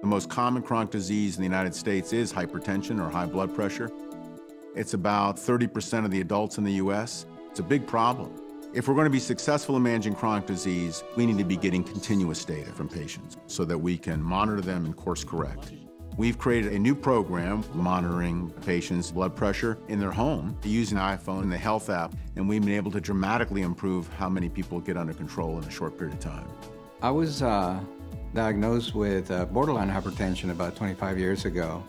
The most common chronic disease in the United States is hypertension or high blood pressure. It's about 30% of the adults in the US. It's a big problem. If we're going to be successful in managing chronic disease, we need to be getting continuous data from patients so that we can monitor them and course correct. We've created a new program monitoring patients' blood pressure in their home using iPhone and the Health app, and we've been able to dramatically improve how many people get under control in a short period of time. I was uh, diagnosed with uh, borderline hypertension about 25 years ago.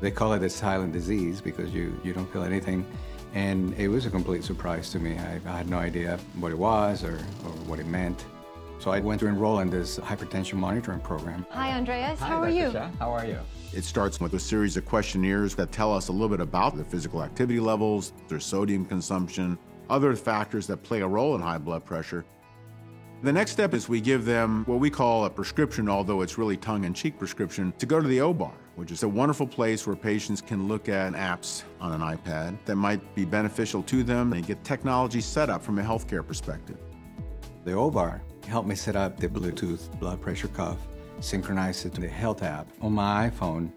They call it a silent disease because you, you don't feel anything. And it was a complete surprise to me. I, I had no idea what it was or, or what it meant. So I went to enroll in this hypertension monitoring program. Hi, Andreas. Hi, How are you? Shah. How are you? It starts with a series of questionnaires that tell us a little bit about their physical activity levels, their sodium consumption, other factors that play a role in high blood pressure. The next step is we give them what we call a prescription, although it's really tongue in cheek prescription, to go to the OBAR, which is a wonderful place where patients can look at apps on an iPad that might be beneficial to them and get technology set up from a healthcare perspective. The OBAR helped me set up the Bluetooth blood pressure cuff, synchronize it to the Health app on my iPhone,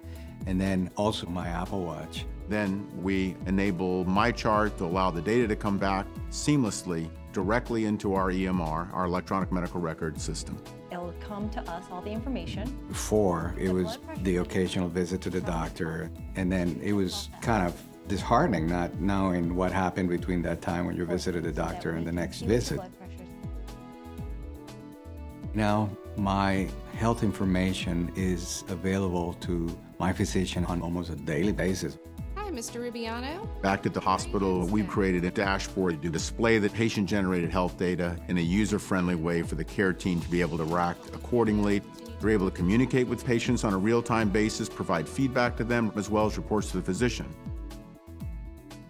and then also my Apple Watch. Then we enable MyChart to allow the data to come back seamlessly directly into our EMR, our electronic medical record system. It'll come to us, all the information. Before, it was the occasional visit to the doctor, and then it was kind of disheartening not knowing what happened between that time when you visited the doctor and the next See what your visit. Now, my health information is available to my physician on almost a daily basis. Hi, Mr. Rubiano. Back at the hospital, we've created a dashboard to display the patient generated health data in a user friendly way for the care team to be able to react accordingly. They're able to communicate with patients on a real time basis, provide feedback to them, as well as reports to the physician.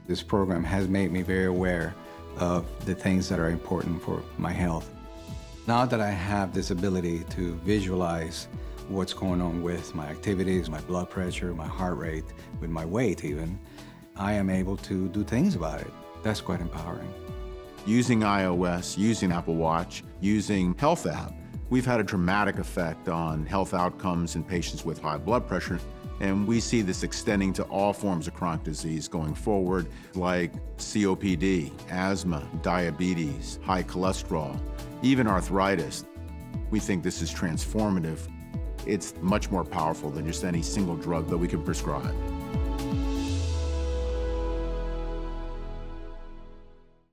This program has made me very aware of the things that are important for my health. Now that I have this ability to visualize what's going on with my activities, my blood pressure, my heart rate, with my weight even, I am able to do things about it. That's quite empowering. Using iOS, using Apple Watch, using Health app, we've had a dramatic effect on health outcomes in patients with high blood pressure. And we see this extending to all forms of chronic disease going forward, like COPD, asthma, diabetes, high cholesterol, even arthritis. We think this is transformative. It's much more powerful than just any single drug that we can prescribe.